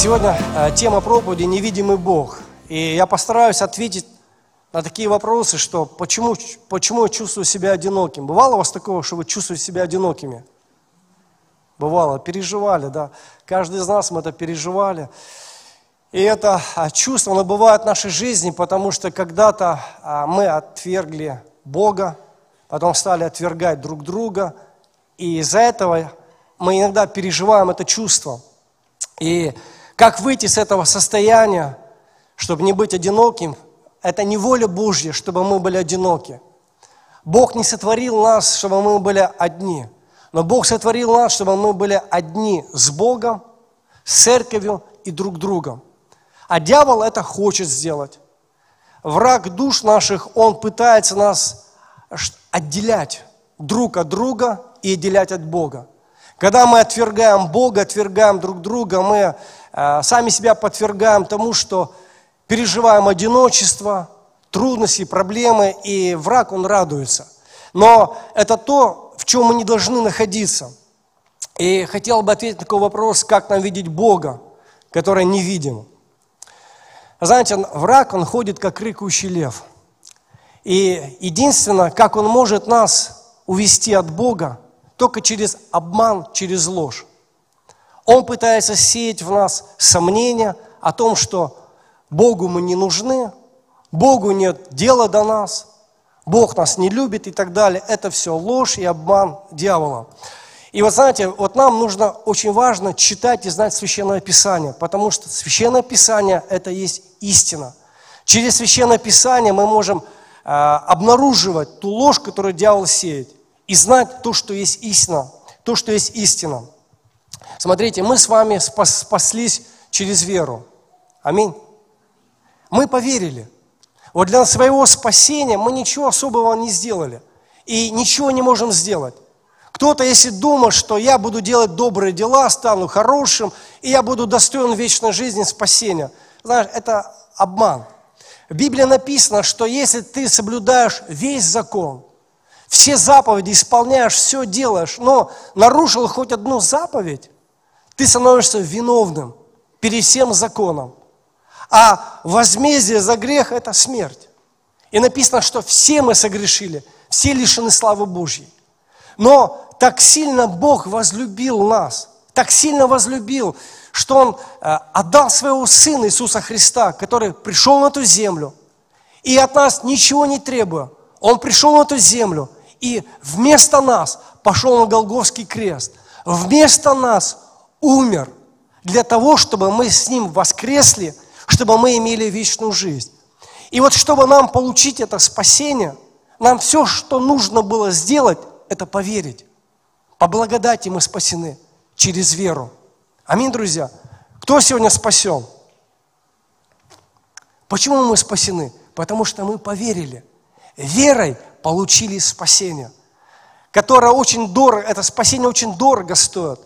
Сегодня э, тема проповеди «Невидимый Бог». И я постараюсь ответить на такие вопросы, что почему, почему я чувствую себя одиноким. Бывало у вас такого, что вы чувствуете себя одинокими? Бывало, переживали, да. Каждый из нас мы это переживали. И это а, чувство, оно бывает в нашей жизни, потому что когда-то а, мы отвергли Бога, потом стали отвергать друг друга, и из-за этого мы иногда переживаем это чувство. И как выйти с этого состояния, чтобы не быть одиноким? Это не воля Божья, чтобы мы были одиноки. Бог не сотворил нас, чтобы мы были одни. Но Бог сотворил нас, чтобы мы были одни с Богом, с церковью и друг другом. А дьявол это хочет сделать. Враг душ наших, он пытается нас отделять друг от друга и отделять от Бога. Когда мы отвергаем Бога, отвергаем друг друга, мы сами себя подвергаем тому, что переживаем одиночество, трудности, проблемы, и враг, он радуется. Но это то, в чем мы не должны находиться. И хотел бы ответить на такой вопрос, как нам видеть Бога, который невидим. Знаете, враг, он ходит как рыкающий лев. И единственное, как он может нас увести от Бога, только через обман, через ложь. Он пытается сеять в нас сомнения о том, что Богу мы не нужны, Богу нет дела до нас, Бог нас не любит и так далее. Это все ложь и обман дьявола. И вот знаете, вот нам нужно очень важно читать и знать Священное Писание, потому что Священное Писание – это есть истина. Через Священное Писание мы можем э, обнаруживать ту ложь, которую дьявол сеет, и знать то, что есть истина, то, что есть истина. Смотрите, мы с вами спаслись через веру. Аминь. Мы поверили. Вот для своего спасения мы ничего особого не сделали. И ничего не можем сделать. Кто-то, если думает, что я буду делать добрые дела, стану хорошим, и я буду достоин вечной жизни спасения, знаешь, это обман. В Библии написано, что если ты соблюдаешь весь закон, все заповеди исполняешь, все делаешь, но нарушил хоть одну заповедь, ты становишься виновным перед всем законом. А возмездие за грех – это смерть. И написано, что все мы согрешили, все лишены славы Божьей. Но так сильно Бог возлюбил нас, так сильно возлюбил, что Он э, отдал своего Сына Иисуса Христа, который пришел на эту землю, и от нас ничего не требуя. Он пришел на эту землю, и вместо нас пошел на Голговский крест. Вместо нас умер для того, чтобы мы с Ним воскресли, чтобы мы имели вечную жизнь. И вот чтобы нам получить это спасение, нам все, что нужно было сделать, это поверить. По благодати мы спасены через веру. Аминь, друзья. Кто сегодня спасен? Почему мы спасены? Потому что мы поверили. Верой получили спасение, которое очень дорого, это спасение очень дорого стоит.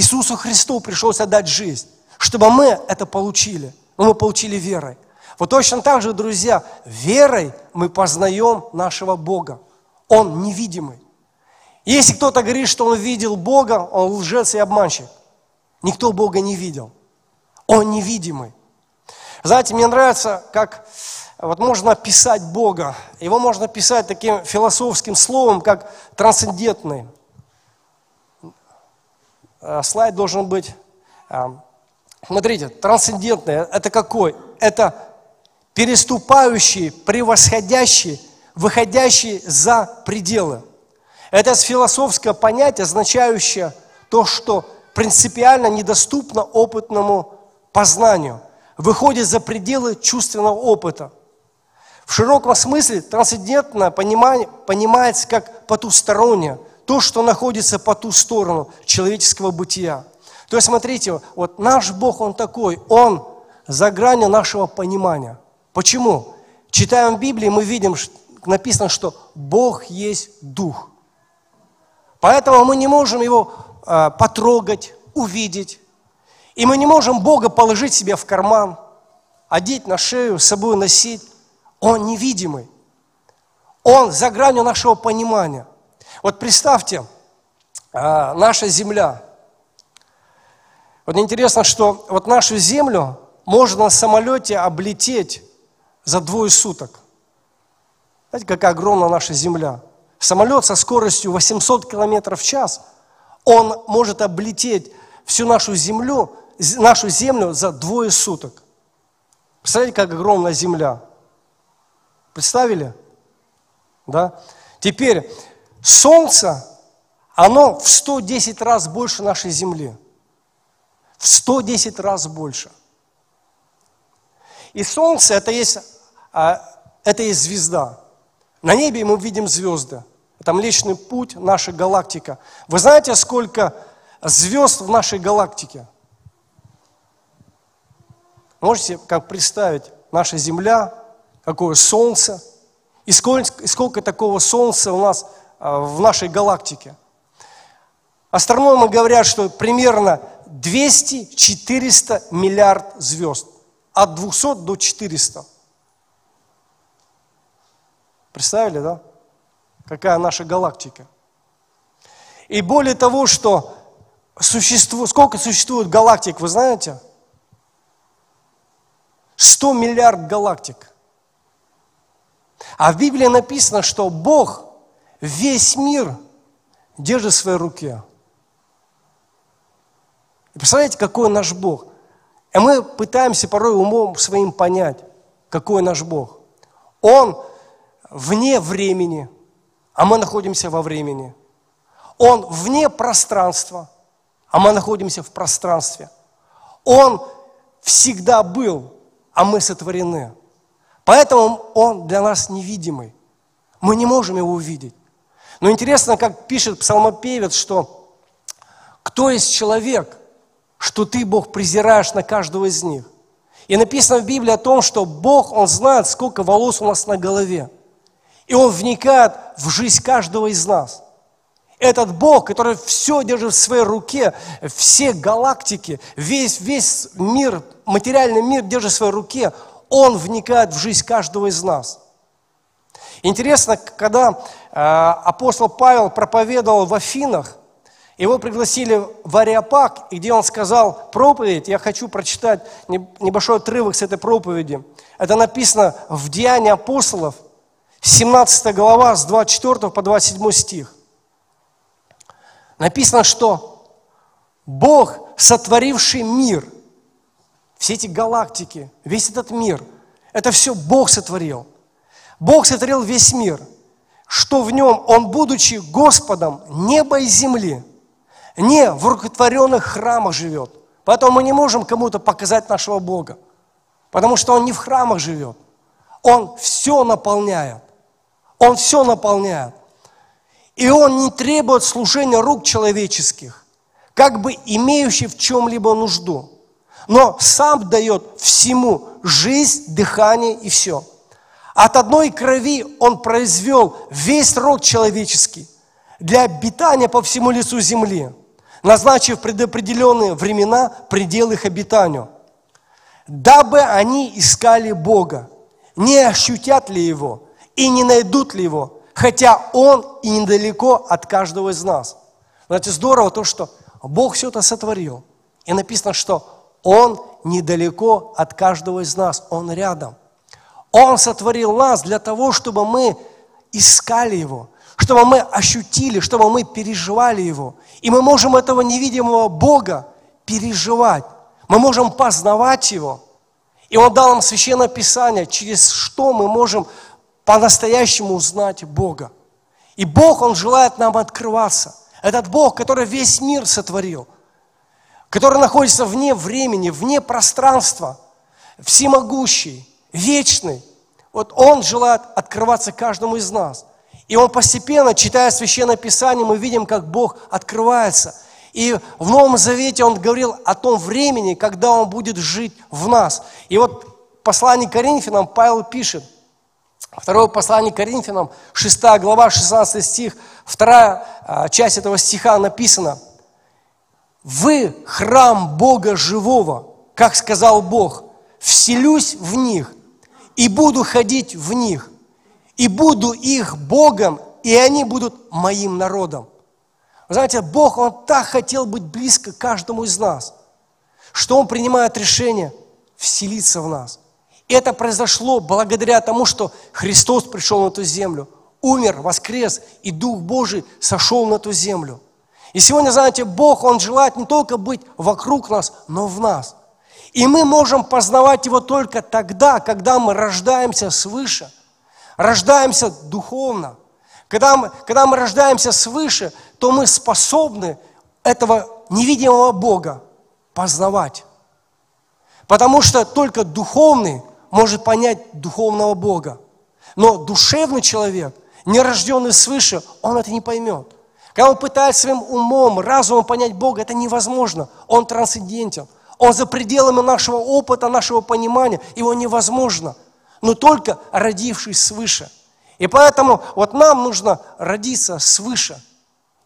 Иисусу Христу пришлось отдать жизнь, чтобы мы это получили. Но мы получили верой. Вот точно так же, друзья, верой мы познаем нашего Бога. Он невидимый. Если кто-то говорит, что он видел Бога, он лжец и обманщик. Никто Бога не видел. Он невидимый. Знаете, мне нравится, как вот можно описать Бога. Его можно писать таким философским словом, как трансцендентный. Э, слайд должен быть, э, смотрите, трансцендентный, это какой? Это переступающий, превосходящий, выходящий за пределы. Это философское понятие, означающее то, что принципиально недоступно опытному познанию, выходит за пределы чувственного опыта. В широком смысле трансцендентное понимание, понимается как потустороннее – то, что находится по ту сторону человеческого бытия. То есть, смотрите, вот наш Бог, Он такой, Он за гранью нашего понимания. Почему? Читаем в Библии, мы видим, написано, что Бог есть Дух. Поэтому мы не можем Его э, потрогать, увидеть. И мы не можем Бога положить себе в карман, одеть на шею, с собой носить. Он невидимый. Он за гранью нашего понимания. Вот представьте, а, наша земля. Вот интересно, что вот нашу Землю можно на самолете облететь за двое суток. Знаете, какая огромная наша Земля. Самолет со скоростью 800 км в час, он может облететь всю нашу Землю, нашу Землю за двое суток. Представляете, как огромная Земля? Представили? Да? Теперь, Солнце, оно в 110 раз больше нашей Земли. В 110 раз больше. И Солнце это есть, а, это есть звезда. На небе мы видим звезды. Это Млечный Путь, наша галактика. Вы знаете, сколько звезд в нашей галактике? Можете как представить, наша Земля, какое Солнце, и сколько, и сколько такого Солнца у нас в нашей галактике. Астрономы говорят, что примерно 200-400 миллиард звезд. От 200 до 400. Представили, да? Какая наша галактика. И более того, что существует, сколько существует галактик, вы знаете? 100 миллиард галактик. А в Библии написано, что Бог весь мир держит в своей руке. И представляете, какой наш Бог? И мы пытаемся порой умом своим понять, какой наш Бог. Он вне времени, а мы находимся во времени. Он вне пространства, а мы находимся в пространстве. Он всегда был, а мы сотворены. Поэтому Он для нас невидимый. Мы не можем Его увидеть. Но интересно, как пишет псалмопевец, что кто есть человек, что ты, Бог, презираешь на каждого из них. И написано в Библии о том, что Бог, Он знает, сколько волос у нас на голове. И Он вникает в жизнь каждого из нас. Этот Бог, который все держит в своей руке, все галактики, весь, весь мир, материальный мир держит в своей руке, Он вникает в жизнь каждого из нас. Интересно, когда апостол Павел проповедовал в Афинах, его пригласили в Ариапак, где он сказал проповедь, я хочу прочитать небольшой отрывок с этой проповеди. Это написано в Деянии апостолов, 17 глава, с 24 по 27 стих. Написано, что Бог, сотворивший мир, все эти галактики, весь этот мир, это все Бог сотворил. Бог сотворил весь мир, что в нем Он, будучи Господом неба и земли, не в рукотворенных храмах живет. Поэтому мы не можем кому-то показать нашего Бога, потому что Он не в храмах живет. Он все наполняет. Он все наполняет. И Он не требует служения рук человеческих, как бы имеющий в чем-либо нужду, но сам дает всему жизнь, дыхание и все. От одной крови Он произвел весь род человеческий для обитания по всему лицу земли – назначив предопределенные времена предел их обитанию, дабы они искали Бога, не ощутят ли Его и не найдут ли Его, хотя Он и недалеко от каждого из нас. Знаете, здорово то, что Бог все это сотворил. И написано, что Он недалеко от каждого из нас, Он рядом. Он сотворил нас для того, чтобы мы искали Его, чтобы мы ощутили, чтобы мы переживали Его. И мы можем этого невидимого Бога переживать. Мы можем познавать Его. И Он дал нам Священное Писание, через что мы можем по-настоящему узнать Бога. И Бог, Он желает нам открываться. Этот Бог, который весь мир сотворил, который находится вне времени, вне пространства, всемогущий, вечный. Вот Он желает открываться каждому из нас. И он постепенно, читая Священное Писание, мы видим, как Бог открывается. И в Новом Завете он говорил о том времени, когда он будет жить в нас. И вот послание Коринфянам Павел пишет, второе послание Коринфянам, 6 глава, 16 стих, вторая а, часть этого стиха написана, «Вы храм Бога живого, как сказал Бог, вселюсь в них и буду ходить в них, и буду их Богом, и они будут моим народом. Знаете, Бог, Он так хотел быть близко каждому из нас. что Он принимает решение вселиться в нас. И это произошло благодаря тому, что Христос пришел на эту землю, умер, воскрес, и Дух Божий сошел на эту землю. И сегодня, знаете, Бог, Он желает не только быть вокруг нас, но в нас. И мы можем познавать Его только тогда, когда мы рождаемся свыше, рождаемся духовно. Когда мы, когда мы рождаемся свыше, то мы способны этого невидимого Бога познавать. Потому что только духовный может понять духовного Бога. Но душевный человек, нерожденный свыше, он это не поймет. Когда он пытается своим умом, разумом понять Бога, это невозможно. Он трансцендентен. Он за пределами нашего опыта, нашего понимания. Его невозможно. Но только родившись свыше. И поэтому вот нам нужно родиться свыше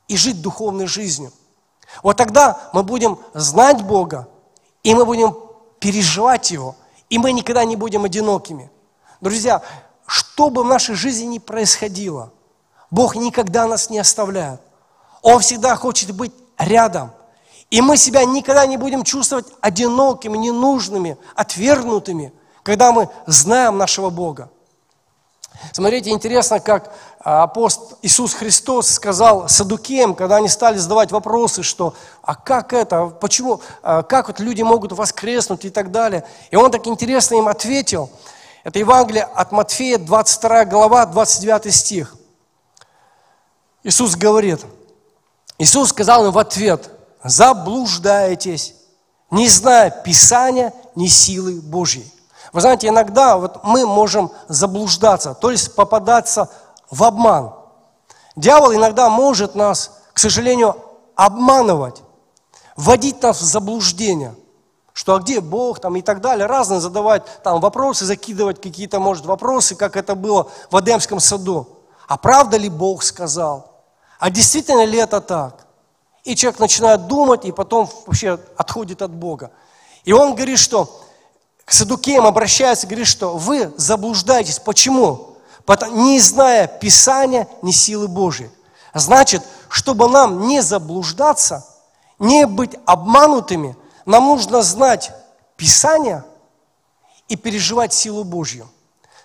и жить духовной жизнью. Вот тогда мы будем знать Бога, и мы будем переживать Его, и мы никогда не будем одинокими. Друзья, что бы в нашей жизни ни происходило, Бог никогда нас не оставляет. Он всегда хочет быть рядом. И мы себя никогда не будем чувствовать одинокими, ненужными, отвергнутыми, когда мы знаем нашего Бога. Смотрите, интересно, как а, апост Иисус Христос сказал садукеям, когда они стали задавать вопросы, что «а как это? Почему? А, как вот люди могут воскреснуть?» и так далее. И он так интересно им ответил. Это Евангелие от Матфея, 22 глава, 29 стих. Иисус говорит, Иисус сказал им в ответ, «Заблуждаетесь, не зная Писания, ни силы Божьей». Вы знаете, иногда вот мы можем заблуждаться, то есть попадаться в обман. Дьявол иногда может нас, к сожалению, обманывать, вводить нас в заблуждение, что а где Бог там и так далее, разные задавать там вопросы, закидывать какие-то, может, вопросы, как это было в Эдемском саду. А правда ли Бог сказал? А действительно ли это так? И человек начинает думать, и потом вообще отходит от Бога. И он говорит, что к Садукеям обращается говорит, что вы заблуждаетесь. Почему? Не зная Писания, ни силы Божьей. Значит, чтобы нам не заблуждаться, не быть обманутыми, нам нужно знать Писание и переживать силу Божью.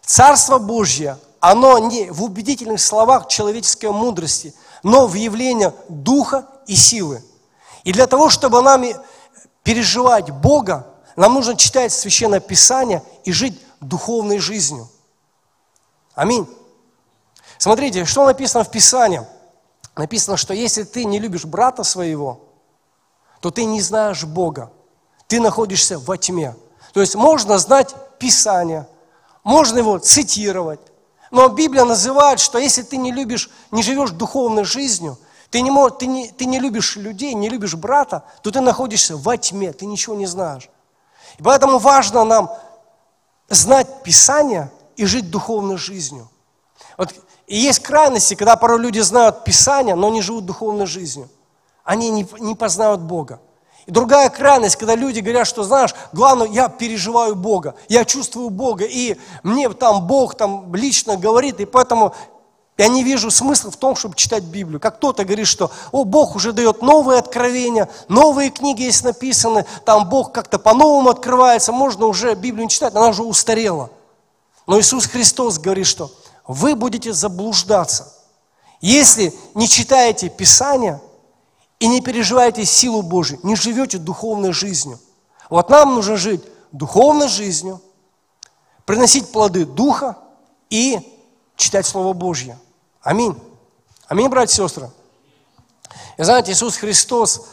Царство Божье, оно не в убедительных словах человеческой мудрости, но в явлении Духа и силы. И для того, чтобы нам переживать Бога, нам нужно читать Священное Писание и жить духовной жизнью. Аминь. Смотрите, что написано в Писании. Написано, что если ты не любишь брата своего, то ты не знаешь Бога. Ты находишься во тьме. То есть можно знать Писание, можно его цитировать. Но Библия называет, что если ты не любишь, не живешь духовной жизнью, ты не, можешь, ты, не, ты не любишь людей, не любишь брата, то ты находишься во тьме, ты ничего не знаешь. И поэтому важно нам знать Писание и жить духовной жизнью. Вот, и есть крайности, когда порой люди знают Писание, но не живут духовной жизнью. Они не, не познают Бога. И другая крайность, когда люди говорят, что, знаешь, главное, я переживаю Бога, я чувствую Бога, и мне там Бог там лично говорит, и поэтому я не вижу смысла в том, чтобы читать Библию. Как кто-то говорит, что о, Бог уже дает новые откровения, новые книги есть написаны, там Бог как-то по-новому открывается, можно уже Библию не читать, она уже устарела. Но Иисус Христос говорит, что вы будете заблуждаться, если не читаете Писание и не переживаете силу Божию, не живете духовной жизнью. Вот нам нужно жить духовной жизнью, приносить плоды Духа и читать Слово Божье. Аминь. Аминь, братья и сестры. И знаете, Иисус Христос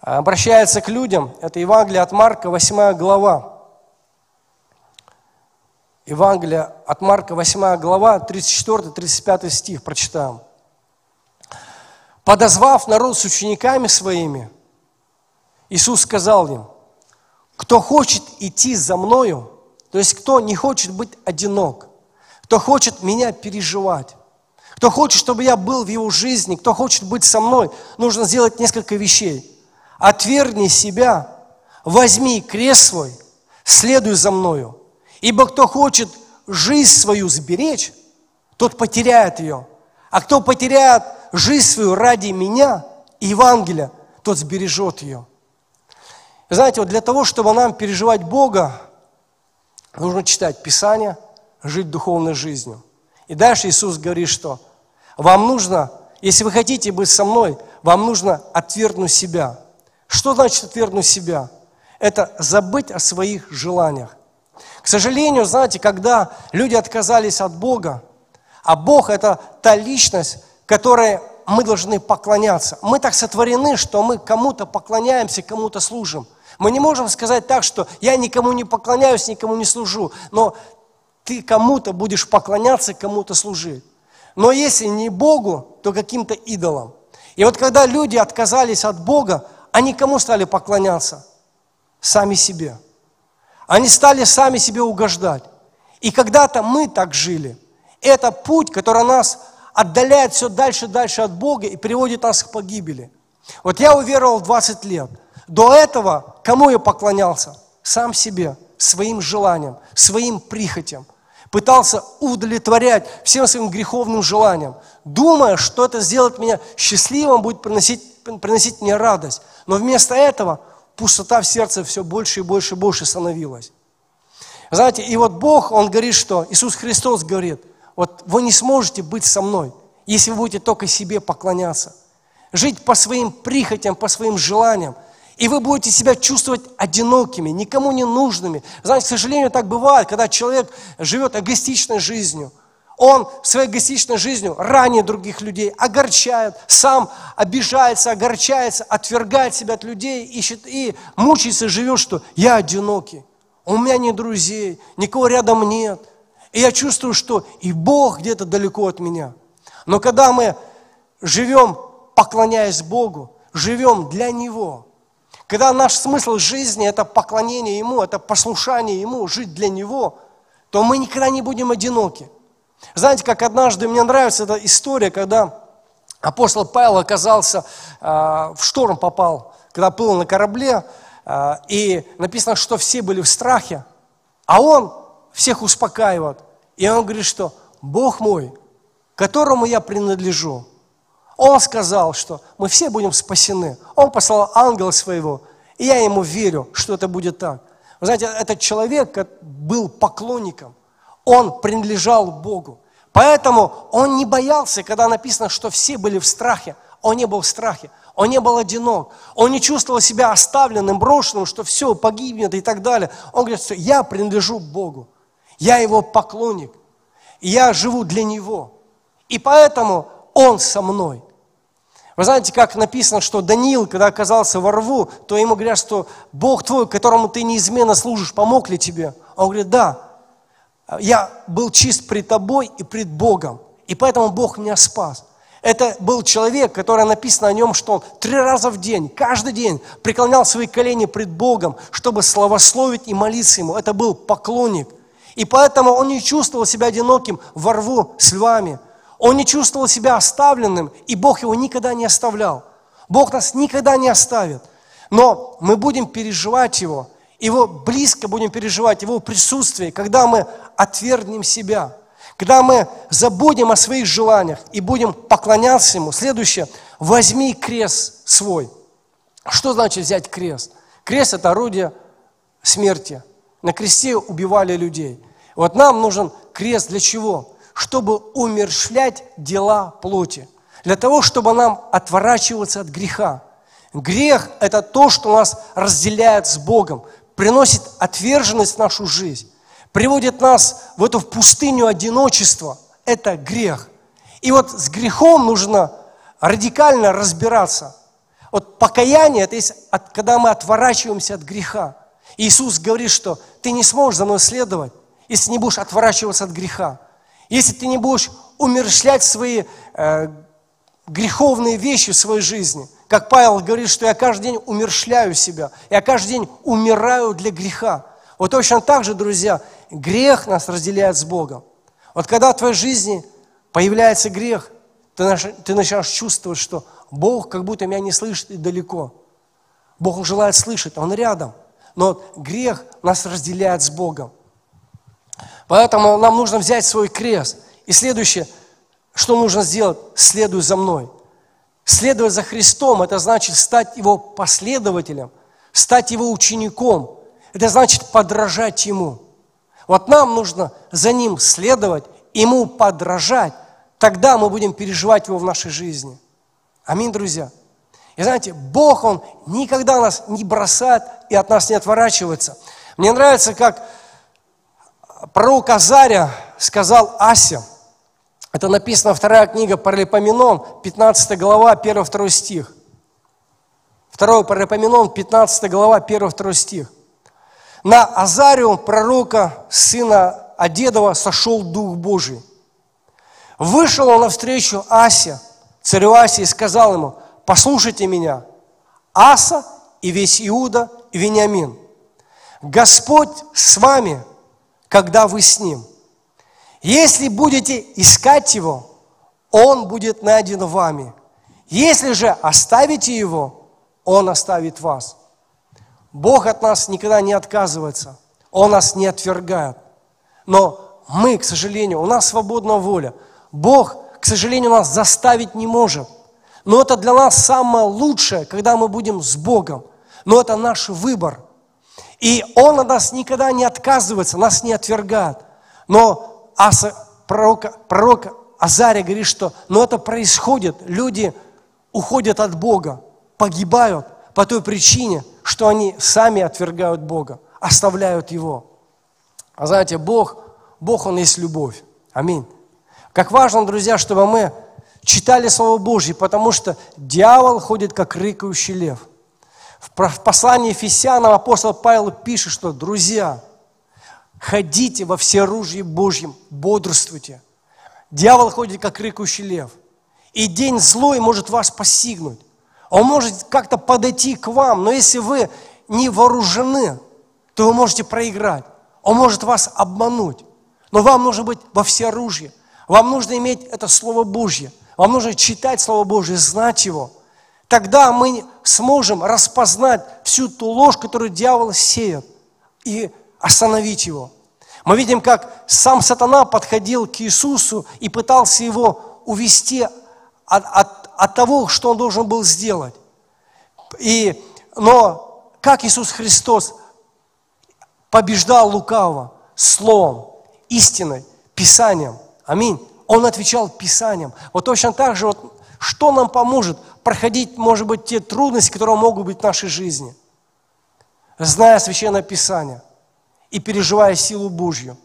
обращается к людям. Это Евангелие от Марка, 8 глава. Евангелие от Марка, 8 глава, 34-35 стих, прочитаем. Подозвав народ с учениками своими, Иисус сказал им, кто хочет идти за Мною, то есть кто не хочет быть одинок, кто хочет меня переживать, кто хочет, чтобы я был в его жизни, кто хочет быть со мной, нужно сделать несколько вещей. Отвергни себя, возьми крест свой, следуй за мною. Ибо кто хочет жизнь свою сберечь, тот потеряет ее. А кто потеряет жизнь свою ради меня и Евангелия, тот сбережет ее. Знаете, вот для того, чтобы нам переживать Бога, нужно читать Писание, жить духовной жизнью. И дальше Иисус говорит, что вам нужно, если вы хотите быть со мной, вам нужно отвергнуть себя. Что значит отвергнуть себя? Это забыть о своих желаниях. К сожалению, знаете, когда люди отказались от Бога, а Бог – это та личность, которой мы должны поклоняться. Мы так сотворены, что мы кому-то поклоняемся, кому-то служим. Мы не можем сказать так, что я никому не поклоняюсь, никому не служу, но ты кому-то будешь поклоняться, кому-то служить. Но если не Богу, то каким-то идолам. И вот когда люди отказались от Бога, они кому стали поклоняться? Сами себе. Они стали сами себе угождать. И когда-то мы так жили. Это путь, который нас отдаляет все дальше и дальше от Бога и приводит нас к погибели. Вот я уверовал в 20 лет. До этого кому я поклонялся? Сам себе, своим желаниям, своим прихотям. Пытался удовлетворять всем своим греховным желаниям, думая, что это сделает меня счастливым, будет приносить, приносить мне радость. Но вместо этого пустота в сердце все больше и больше и больше становилась. Знаете, и вот Бог, Он говорит, что Иисус Христос говорит, вот вы не сможете быть со мной, если вы будете только себе поклоняться. Жить по своим прихотям, по своим желаниям. И вы будете себя чувствовать одинокими, никому не нужными. Знаете, к сожалению, так бывает, когда человек живет эгоистичной жизнью – он своей эгоистичной жизнью ранее других людей, огорчает, сам обижается, огорчается, отвергает себя от людей, ищет и мучается, живет, что я одинокий, у меня нет друзей, никого рядом нет. И я чувствую, что и Бог где-то далеко от меня. Но когда мы живем, поклоняясь Богу, живем для Него, когда наш смысл жизни – это поклонение Ему, это послушание Ему, жить для Него, то мы никогда не будем одиноки. Знаете, как однажды, мне нравится эта история, когда апостол Павел оказался, э, в шторм попал, когда плыл на корабле, э, и написано, что все были в страхе, а он всех успокаивает. И он говорит, что Бог мой, которому я принадлежу, он сказал, что мы все будем спасены. Он послал ангела своего, и я ему верю, что это будет так. Вы знаете, этот человек был поклонником – он принадлежал Богу. Поэтому он не боялся, когда написано, что все были в страхе. Он не был в страхе, он не был одинок, он не чувствовал себя оставленным, брошенным, что все погибнет и так далее. Он говорит, что я принадлежу Богу, я его поклонник, и я живу для него. И поэтому он со мной. Вы знаете, как написано, что Даниил, когда оказался во рву, то ему говорят, что Бог твой, которому ты неизменно служишь, помог ли тебе? Он говорит, да, я был чист пред тобой и пред Богом, и поэтому Бог меня спас. Это был человек, который написано о нем, что он три раза в день, каждый день преклонял свои колени пред Богом, чтобы славословить и молиться Ему. Это был поклонник. И поэтому он не чувствовал себя одиноким во рву с львами. Он не чувствовал себя оставленным, и Бог его никогда не оставлял. Бог нас никогда не оставит. Но мы будем переживать Его, его близко будем переживать, Его присутствие, когда мы отвергнем себя, когда мы забудем о своих желаниях и будем поклоняться Ему. Следующее, возьми крест свой. Что значит взять крест? Крест – это орудие смерти. На кресте убивали людей. Вот нам нужен крест для чего? Чтобы умершлять дела плоти. Для того, чтобы нам отворачиваться от греха. Грех – это то, что нас разделяет с Богом приносит отверженность в нашу жизнь, приводит нас в эту пустыню одиночества, это грех. И вот с грехом нужно радикально разбираться. Вот покаяние – это есть, когда мы отворачиваемся от греха. Иисус говорит, что ты не сможешь за мной следовать, если не будешь отворачиваться от греха. Если ты не будешь умершлять свои э, греховные вещи в своей жизни – как Павел говорит, что я каждый день умершляю себя, я каждый день умираю для греха. Вот точно так же, друзья, грех нас разделяет с Богом. Вот когда в твоей жизни появляется грех, ты начинаешь чувствовать, что Бог как будто меня не слышит и далеко. Бог желает слышать, Он рядом. Но грех нас разделяет с Богом. Поэтому нам нужно взять свой крест. И следующее, что нужно сделать, следуй за мной. Следовать за Христом – это значит стать Его последователем, стать Его учеником. Это значит подражать Ему. Вот нам нужно за Ним следовать, Ему подражать. Тогда мы будем переживать Его в нашей жизни. Аминь, друзья. И знаете, Бог, Он никогда нас не бросает и от нас не отворачивается. Мне нравится, как пророк Азаря сказал Ася. Это написано вторая книга Паралипоменон, 15 глава, 1-2 стих. Второй Паралипоменон, 15 глава, 1-2 стих. На Азарию, пророка, сына Одедова, сошел Дух Божий. Вышел он навстречу Асе, царю Асе, и сказал ему, послушайте меня, Аса и весь Иуда и Вениамин. Господь с вами, когда вы с Ним. Если будете искать Его, Он будет найден вами. Если же оставите Его, Он оставит вас. Бог от нас никогда не отказывается. Он нас не отвергает. Но мы, к сожалению, у нас свободная воля. Бог, к сожалению, нас заставить не может. Но это для нас самое лучшее, когда мы будем с Богом. Но это наш выбор. И Он от нас никогда не отказывается, нас не отвергает. Но Аса, пророк, пророк Азария говорит, что но это происходит, люди уходят от Бога, погибают по той причине, что они сами отвергают Бога, оставляют Его. А знаете, Бог, Бог, Он есть любовь. Аминь. Как важно, друзья, чтобы мы читали Слово Божье, потому что дьявол ходит, как рыкающий лев. В послании Ефесянам апостол Павел пишет, что, друзья, ходите во всеоружии Божьем, бодрствуйте. Дьявол ходит, как рыкающий лев. И день злой может вас постигнуть. Он может как-то подойти к вам, но если вы не вооружены, то вы можете проиграть. Он может вас обмануть. Но вам нужно быть во всеоружии. Вам нужно иметь это Слово Божье. Вам нужно читать Слово Божье, знать его. Тогда мы сможем распознать всю ту ложь, которую дьявол сеет, и остановить его. Мы видим, как сам сатана подходил к Иисусу и пытался его увести от, от, от того, что он должен был сделать. И, но как Иисус Христос побеждал лукавого словом, истиной, Писанием. Аминь. Он отвечал Писанием. Вот точно так же, вот, что нам поможет проходить, может быть, те трудности, которые могут быть в нашей жизни, зная Священное Писание и переживая силу Божью,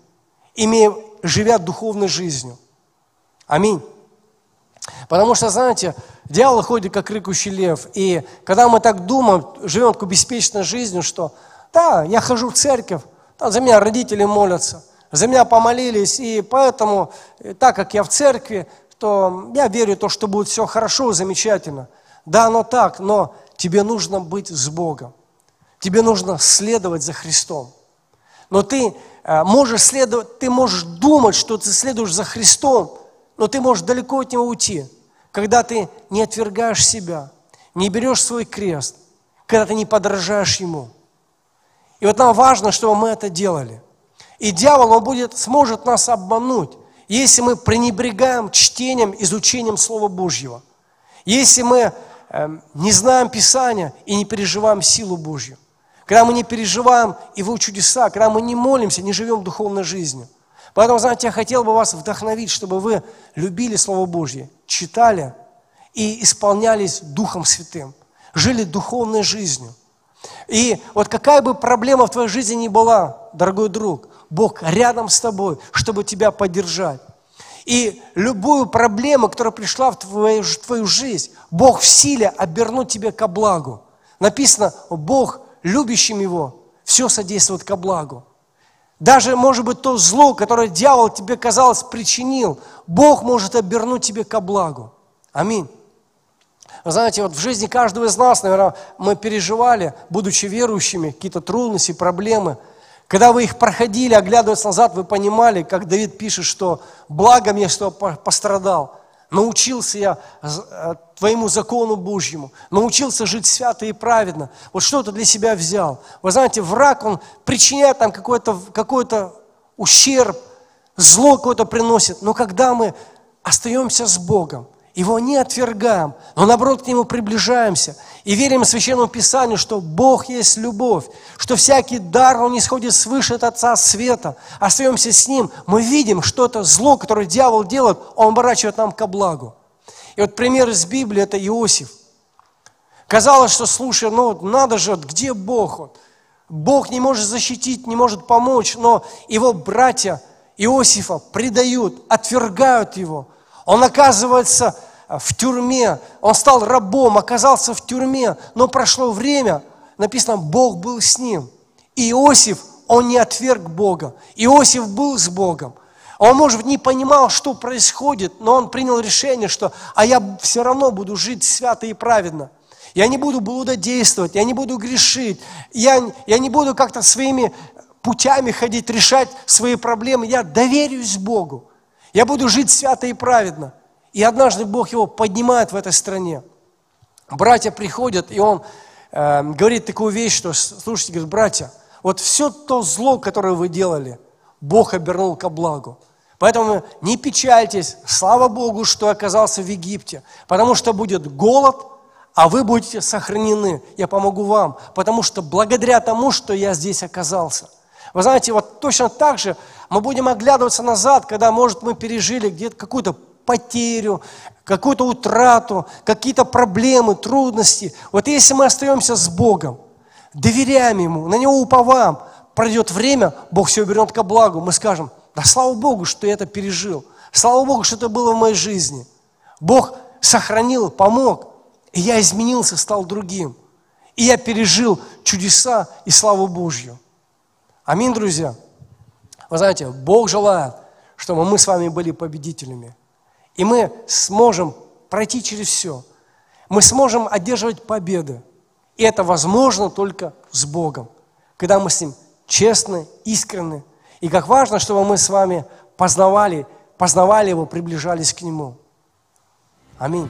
имея, живя духовной жизнью. Аминь. Потому что, знаете, дьявол ходит как рыкающий лев. И когда мы так думаем, живем такой беспечной жизнью, что да, я хожу в церковь, да, за меня родители молятся, за меня помолились, и поэтому, э, так как я в церкви, то я верю то, что будет все хорошо, замечательно. Да, оно так, но тебе нужно быть с Богом. Тебе нужно следовать за Христом. Но ты э, можешь следовать, ты можешь думать, что ты следуешь за Христом, но ты можешь далеко от Него уйти, когда ты не отвергаешь себя, не берешь свой крест, когда ты не подражаешь Ему. И вот нам важно, чтобы мы это делали. И дьявол, он будет, сможет нас обмануть, если мы пренебрегаем чтением, изучением Слова Божьего. Если мы э, не знаем Писания и не переживаем силу Божью. Когда мы не переживаем Его чудеса, когда мы не молимся, не живем духовной жизнью – Поэтому, знаете, я хотел бы вас вдохновить, чтобы вы любили Слово Божье, читали и исполнялись Духом Святым, жили духовной жизнью. И вот какая бы проблема в твоей жизни ни была, дорогой друг, Бог рядом с тобой, чтобы тебя поддержать. И любую проблему, которая пришла в твою, в твою жизнь, Бог в силе обернуть тебе ко благу. Написано, Бог любящим Его все содействует ко благу. Даже, может быть, то зло, которое дьявол тебе, казалось, причинил, Бог может обернуть тебе ко благу. Аминь. Вы знаете, вот в жизни каждого из нас, наверное, мы переживали, будучи верующими, какие-то трудности, проблемы. Когда вы их проходили, оглядываясь назад, вы понимали, как Давид пишет, что благо мне, что пострадал. Научился я э, Твоему закону Божьему, научился жить свято и праведно. Вот что ты для себя взял. Вы знаете, враг, он причиняет нам какой-то какой ущерб, зло какое-то приносит. Но когда мы остаемся с Богом, его не отвергаем, но наоборот к Нему приближаемся и верим Священному Писанию, что Бог есть любовь, что всякий дар, Он исходит свыше от Отца Света, остаемся с Ним, мы видим, что это зло, которое дьявол делает, он оборачивает нам ко благу. И вот пример из Библии – это Иосиф. Казалось, что, слушай, ну надо же, где Бог? Вот? Бог не может защитить, не может помочь, но его братья Иосифа предают, отвергают его – он оказывается в тюрьме, он стал рабом, оказался в тюрьме, но прошло время, написано, Бог был с ним. И Иосиф, он не отверг Бога. Иосиф был с Богом. Он, может, не понимал, что происходит, но он принял решение, что «а я все равно буду жить свято и праведно». Я не буду блудодействовать, я не буду грешить, я, я не буду как-то своими путями ходить, решать свои проблемы. Я доверюсь Богу. Я буду жить свято и праведно. И однажды Бог его поднимает в этой стране. Братья приходят, и он э, говорит такую вещь, что, слушайте, говорит, братья, вот все то зло, которое вы делали, Бог обернул ко благу. Поэтому не печальтесь, слава Богу, что оказался в Египте, потому что будет голод, а вы будете сохранены. Я помогу вам, потому что благодаря тому, что я здесь оказался – вы знаете, вот точно так же мы будем оглядываться назад, когда, может, мы пережили где-то какую-то потерю, какую-то утрату, какие-то проблемы, трудности. Вот если мы остаемся с Богом, доверяем Ему, на Него уповаем, пройдет время, Бог все вернет ко благу, мы скажем, да слава Богу, что я это пережил, слава Богу, что это было в моей жизни. Бог сохранил, помог, и я изменился, стал другим. И я пережил чудеса и славу Божью. Аминь, друзья. Вы знаете, Бог желает, чтобы мы с вами были победителями. И мы сможем пройти через все. Мы сможем одерживать победы. И это возможно только с Богом, когда мы с Ним честны, искренны. И как важно, чтобы мы с вами познавали, познавали Его, приближались к Нему. Аминь.